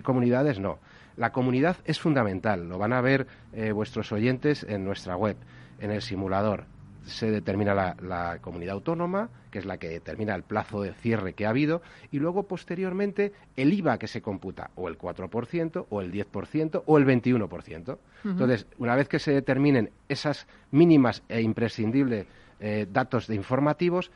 comunidades no. La comunidad es fundamental, lo van a ver eh, vuestros oyentes en nuestra web, en el simulador se determina la, comunidad autónoma, que es la que determina el plazo de cierre que ha habido, y luego posteriormente el IVA que se computa, o el 4%, o el 10%, o el 21%. Entonces, una vez que se determinen esas mínimas e imprescindibles eh, datos de informativos,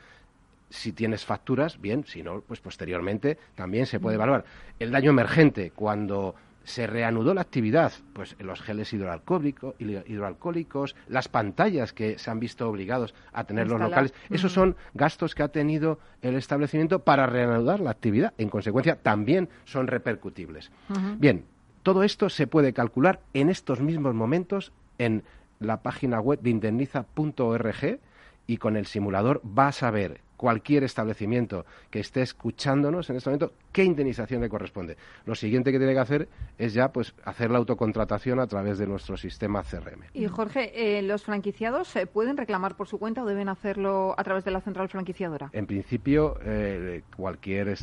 si tienes facturas, bien, si no, pues posteriormente también se puede evaluar. El daño emergente, cuando se reanudó la actividad, pues los geles hidroalcohólicos, las pantallas que se han visto obligados a tener los locales, esos son gastos que ha tenido el establecimiento para reanudar la actividad. En consecuencia, también son repercutibles. Bien, todo esto se puede calcular en estos mismos momentos en la página web de indemniza.org y con el simulador vas a ver cualquier establecimiento que esté escuchándonos en este momento qué indemnización le corresponde. Lo siguiente que tiene que hacer es ya pues hacer la autocontratación a través de nuestro sistema CRM. Y Jorge, eh, ¿los franquiciados eh, pueden reclamar por su cuenta o deben hacerlo a través de la central franquiciadora? En principio, eh, cualquier,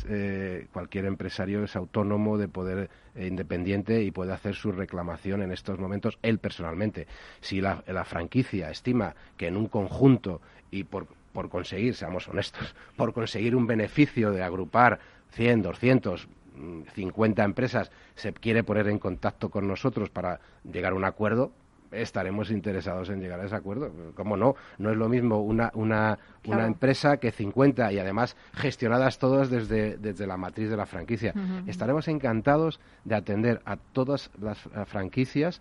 cualquier empresario es autónomo de poder independiente y puede hacer su reclamación en estos momentos él personalmente. Si la, la franquicia estima que en un conjunto y por por conseguir, seamos honestos, por conseguir un beneficio de agrupar 100, 200, 50 empresas, se quiere poner en contacto con nosotros para llegar a un acuerdo, estaremos interesados en llegar a ese acuerdo. ¿Cómo no? No es lo mismo una, una, una empresa que 50 y además gestionadas todas desde, desde la matriz de la franquicia. Estaremos encantados de atender a todas las franquicias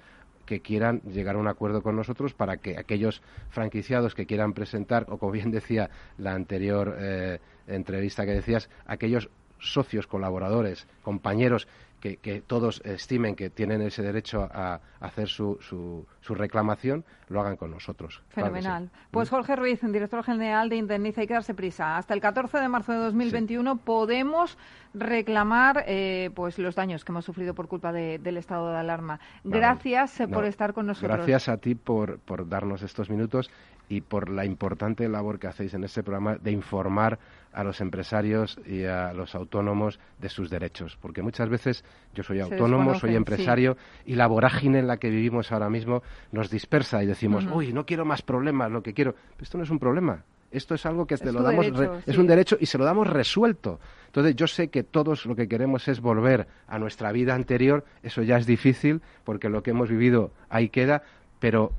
que quieran llegar a un acuerdo con nosotros para que aquellos franquiciados que quieran presentar, o como bien decía la anterior eh, entrevista que decías, aquellos socios, colaboradores, compañeros que, todos estimen que tienen ese derecho a, hacer su, su, reclamación, lo hagan con nosotros. Fenomenal. Pues ¿Mm? Jorge Ruiz, director general de Indemniza, hay que darse prisa. Hasta el 14 de marzo de 2021 podemos reclamar eh, pues los daños que hemos sufrido por culpa del estado de alarma. Gracias eh, por estar con nosotros. Gracias a ti por, por darnos estos minutos y por la importante labor que hacéis en este programa de informar a los empresarios y a los autónomos de sus derechos. Porque muchas veces yo soy autónomo, soy empresario y la vorágine en la que vivimos ahora mismo nos dispersa y decimos, uy, no quiero más problemas, lo que quiero. esto no es un problema. Esto es algo que es, lo damos es un derecho y se lo damos resuelto. Entonces yo sé que todos lo que queremos es volver a nuestra vida anterior. Eso ya es difícil porque lo que hemos vivido ahí queda, pero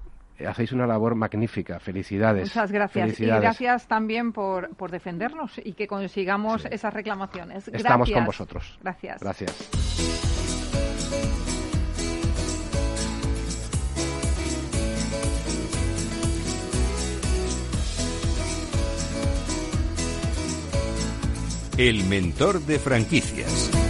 hacéis una labor magnífica. Felicidades. Muchas gracias. Y gracias también por, por defendernos y que consigamos esas reclamaciones. Estamos con vosotros. Gracias. Gracias. El mentor de franquicias.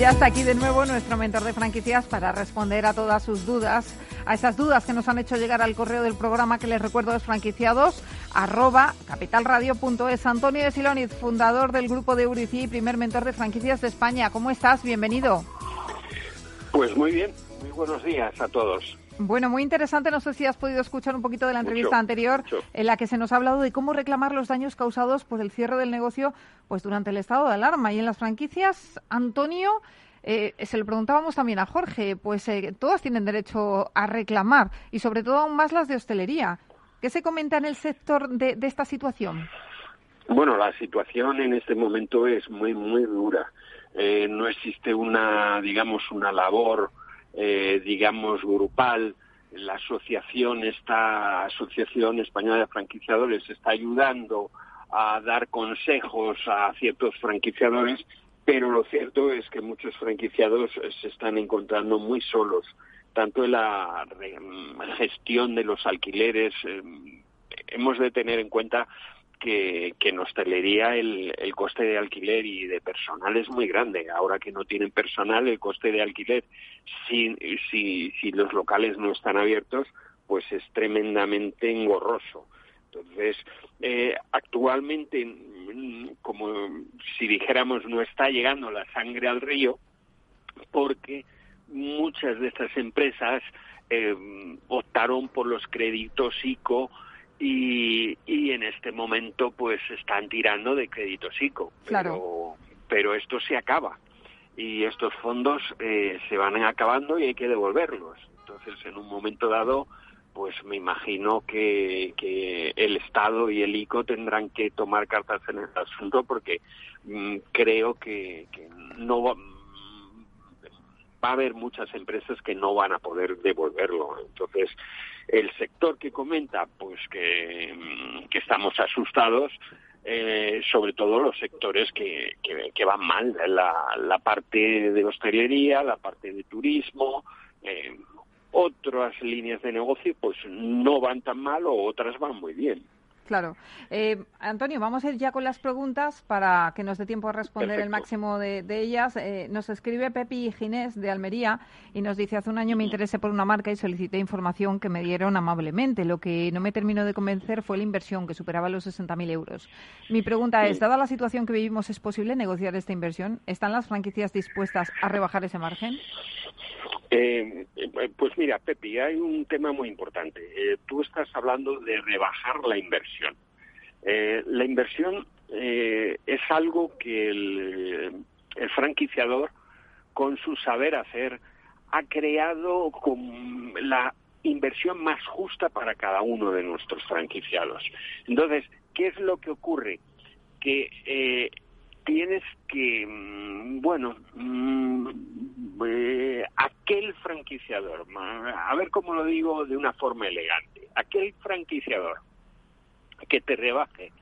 Ya está aquí de nuevo nuestro mentor de franquicias para responder a todas sus dudas, a esas dudas que nos han hecho llegar al correo del programa que les recuerdo es franquiciados arroba capitalradio.es. Antonio de Siloniz, fundador del grupo de Eurici y primer mentor de franquicias de España. ¿Cómo estás? Bienvenido. Pues muy bien, muy buenos días a todos. Bueno, muy interesante. No sé si has podido escuchar un poquito de la entrevista anterior en la que se nos ha hablado de cómo reclamar los daños causados por el cierre del negocio pues durante el estado de alarma. Y en las franquicias, Antonio, eh, se lo preguntábamos también a Jorge, pues eh, todas tienen derecho a reclamar y sobre todo aún más las de hostelería. ¿Qué se comenta en el sector de, esta situación? Bueno, la situación en este momento es muy, muy dura. Eh, no existe una, digamos, una labor eh, digamos, grupal. La asociación, esta Asociación Española de Franquiciadores, está ayudando a dar consejos a ciertos franquiciadores, pero lo cierto es que muchos franquiciados se están encontrando muy solos, tanto en la gestión de los alquileres. Eh, hemos de tener en cuenta que, que en hostelería el, el, coste de alquiler y de personal es muy grande. Ahora que no tienen personal, el coste de alquiler, si, si, si los locales no están abiertos, pues es tremendamente engorroso. Entonces, eh, actualmente, como si dijéramos, no está llegando la sangre al río, porque muchas de estas empresas eh, optaron por los créditos ICO y, y en este momento pues están tirando de crédito ICO. Pero, pero esto se acaba y estos fondos eh, se van acabando y hay que devolverlos. Entonces, en un momento dado, pues me imagino que, que el Estado y el ICO tendrán que tomar cartas en el asunto porque mm, creo que, que no va, a haber muchas empresas que no van a poder devolverlo. Entonces, el sector que comenta, pues que, mm, estamos asustados, eh, sobre todo los sectores que, que, van mal, la, la, parte de hostelería, la parte de turismo, eh, otras líneas de negocio pues no van tan mal o otras van muy bien. Claro. Eh, Antonio, vamos a ir ya con las preguntas para que nos dé tiempo a responder el máximo de, ellas. Eh, nos escribe Pepi Ginés de Almería y nos dice, hace un año me interesé por una marca y solicité información que me dieron amablemente. Lo que no me terminó de convencer fue la inversión, que superaba los 60.000 euros. Mi pregunta es, dada la situación que vivimos, ¿es posible negociar esta inversión? ¿Están las franquicias dispuestas a rebajar ese margen? Eh, pues mira, Pepi, hay un tema muy importante. tú estás hablando de rebajar la inversión. Eh, la inversión eh, es algo que el, franquiciador, con su saber hacer, ha creado con la inversión más justa para cada uno de nuestros franquiciados. Entonces, ¿qué es lo que ocurre? Que eh, tienes que, mm, bueno, mm, aquel franquiciador, a ver cómo lo digo de una forma elegante, aquel franquiciador que te rebaje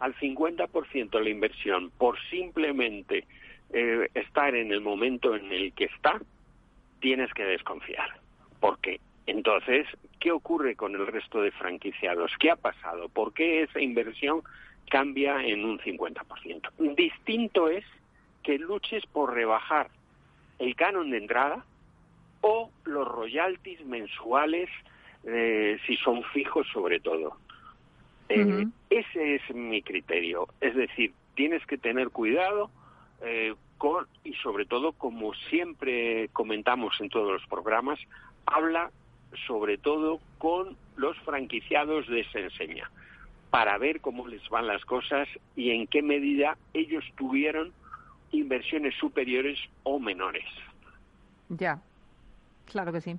al 50% la inversión por simplemente eh, estar en el momento en el que está, tienes que desconfiar. Porque entonces, ¿qué ocurre con el resto de franquiciados? ¿Qué ha pasado? ¿Por qué esa inversión cambia en un 50%? Distinto es que luches por rebajar el canon de entrada o los royalties mensuales, eh, si son fijos sobre todo. Eh, ese es mi criterio. Es decir, tienes que tener cuidado eh, con, y sobre todo, como siempre comentamos en todos los programas, habla sobre todo con los franquiciados de esa enseña para ver cómo les van las cosas y en qué medida ellos tuvieron inversiones superiores o menores. Ya, claro que sí.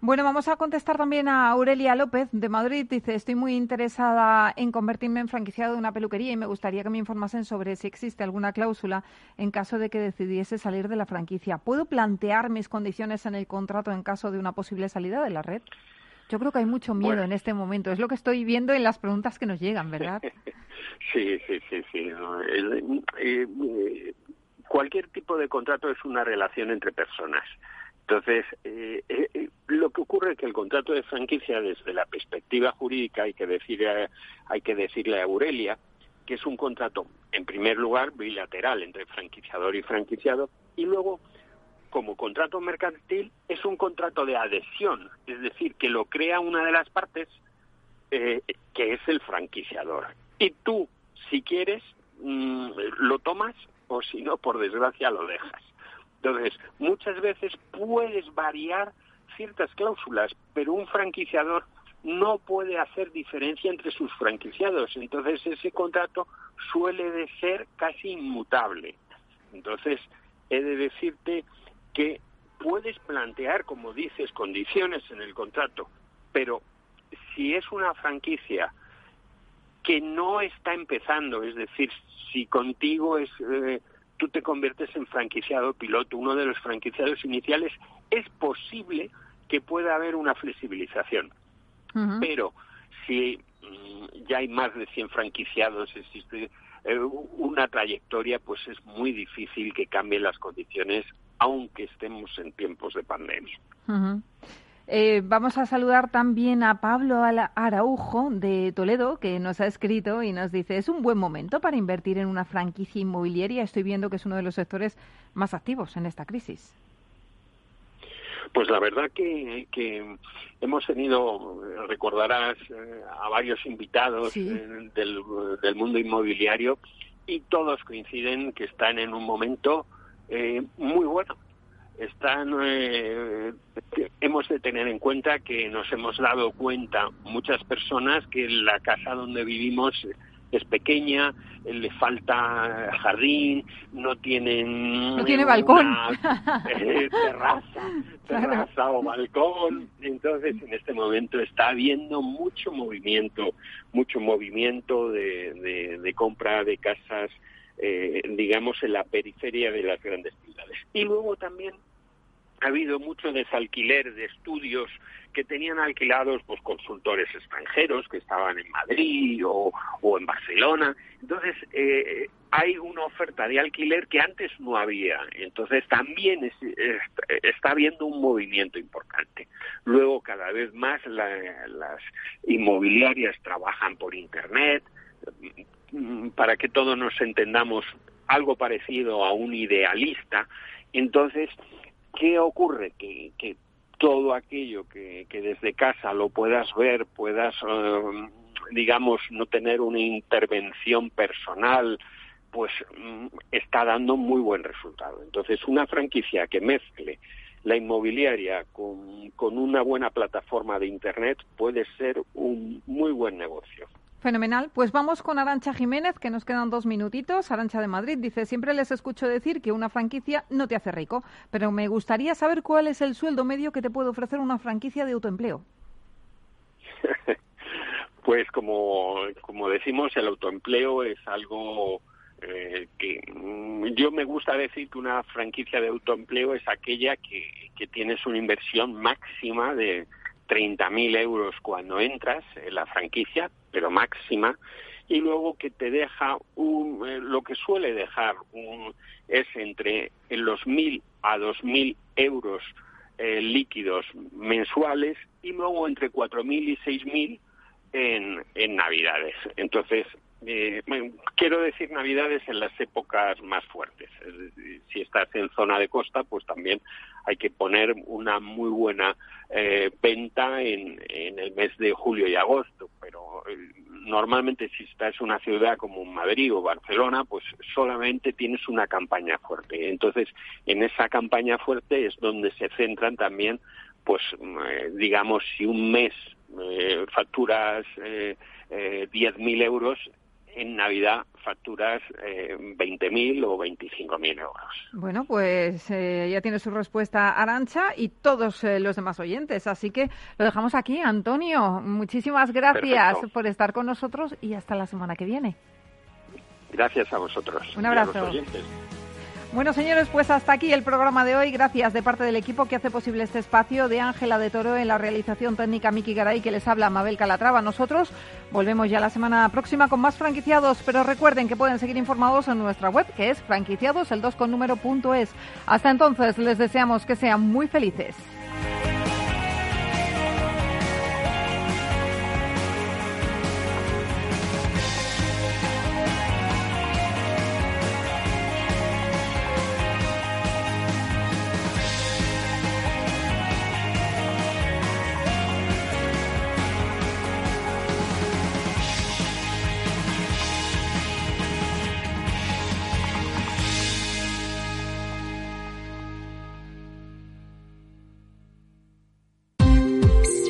Bueno, vamos a contestar también a Aurelia López de Madrid. Dice, estoy muy interesada en convertirme en franquiciado de una peluquería y me gustaría que me informasen sobre si existe alguna cláusula en caso de que decidiese salir de la franquicia. ¿Puedo plantear mis condiciones en el contrato en caso de una posible salida de la red? Yo creo que hay mucho miedo en este momento. Es lo que estoy viendo en las preguntas que nos llegan, ¿verdad? sí, sí, sí, sí. Eh, eh, cualquier tipo de contrato es una relación entre personas. Entonces, eh, eh, lo que ocurre es que el contrato de franquicia, desde la perspectiva jurídica, hay que, decir, hay que decirle a Aurelia que es un contrato, en primer lugar, bilateral entre franquiciador y franquiciado, y luego, como contrato mercantil, es un contrato de adhesión, es decir, que lo crea una de las partes, que es el franquiciador. Y tú, si quieres, mm, lo tomas o si no, por desgracia, lo dejas. Entonces, muchas veces puedes variar ciertas cláusulas, pero un franquiciador no puede hacer diferencia entre sus franquiciados. Entonces, ese contrato suele de ser casi inmutable. Entonces, he de decirte que puedes plantear, como dices, condiciones en el contrato, pero si es una franquicia que no está empezando, es decir, si contigo es eh, tú te conviertes en franquiciado piloto, uno de los franquiciados iniciales, es posible que pueda haber una flexibilización. Pero si mm, ya hay más de 100 franquiciados, existe eh, una trayectoria, pues es muy difícil que cambien las condiciones, aunque estemos en tiempos de pandemia. Eh, vamos a saludar también a Pablo Araujo de Toledo, que nos ha escrito y nos dice, es un buen momento para invertir en una franquicia inmobiliaria. Estoy viendo que es uno de los sectores más activos en esta crisis. Pues la verdad que, hemos tenido, recordarás, eh, a varios invitados eh, del, del, mundo inmobiliario y todos coinciden que están en un momento muy bueno. Están eh, hemos de tener en cuenta que nos hemos dado cuenta muchas personas que la casa donde vivimos es pequeña, le falta jardín, no tienen no tiene balcón, eh, terraza, terraza o balcón. Entonces, en este momento está habiendo mucho movimiento, mucho movimiento de, de, compra de casas, eh, digamos, en la periferia de las grandes ciudades. Y luego también ha habido mucho desalquiler de estudios que tenían alquilados pues consultores extranjeros que estaban en Madrid o, en Barcelona. Entonces, eh, hay una oferta de alquiler que antes no había. Entonces también está habiendo un movimiento importante. Luego cada vez más las inmobiliarias trabajan por Internet. Mm, para que todos nos entendamos algo parecido a un idealista. Entonces, ¿qué ocurre? Que, todo aquello que, desde casa lo puedas ver, puedas, eh, digamos, no tener una intervención personal, pues mm, está dando muy buen resultado. Entonces, una franquicia que mezcle la inmobiliaria con una buena plataforma de Internet puede ser un muy buen negocio. Fenomenal. Pues vamos con Arancha Jiménez, que nos quedan dos minutitos. Arancha de Madrid dice, siempre les escucho decir que una franquicia no te hace rico, pero me gustaría saber cuál es el sueldo medio que te puede ofrecer una franquicia de autoempleo. pues como, como decimos, el autoempleo es algo eh, que mm, yo me gusta decir que una franquicia de autoempleo es aquella que, que tienes una inversión máxima de 30.000 euros cuando entras en la franquicia, pero máxima, y luego que te deja un, eh, lo que suele dejar un, es entre en los 1.000 a 2.000 euros eh, líquidos mensuales y luego entre 4.000 y 6.000 en, en Navidades. Entonces, eh, quiero decir Navidades en las épocas más fuertes. Si estás en zona de costa, pues también hay que poner una muy buena eh, venta en, en, el mes de julio y agosto. Pero eh, normalmente si estás en una ciudad como Madrid o Barcelona, pues solamente tienes una campaña fuerte. Entonces, en esa campaña fuerte es donde se centran también, pues, eh, digamos, si un mes facturas eh, 10.000 euros, en Navidad facturas eh, 20.000 o 25.000 euros. Bueno, pues eh, ya tiene su respuesta Arancha y todos eh, los demás oyentes. Así que lo dejamos aquí. Antonio, muchísimas gracias por estar con nosotros y hasta la semana que viene. Gracias a vosotros. Un abrazo. Bueno, señores, pues hasta aquí el programa de hoy. Gracias de parte del equipo que hace posible este espacio, de Ángela de Toro en la realización técnica Miki Garay, que les habla Mabel Calatrava. Nosotros volvemos ya la semana próxima con más franquiciados, pero recuerden que pueden seguir informados en nuestra web, que es franquiciados, el 2 con número punto es. Hasta entonces, les deseamos que sean muy felices.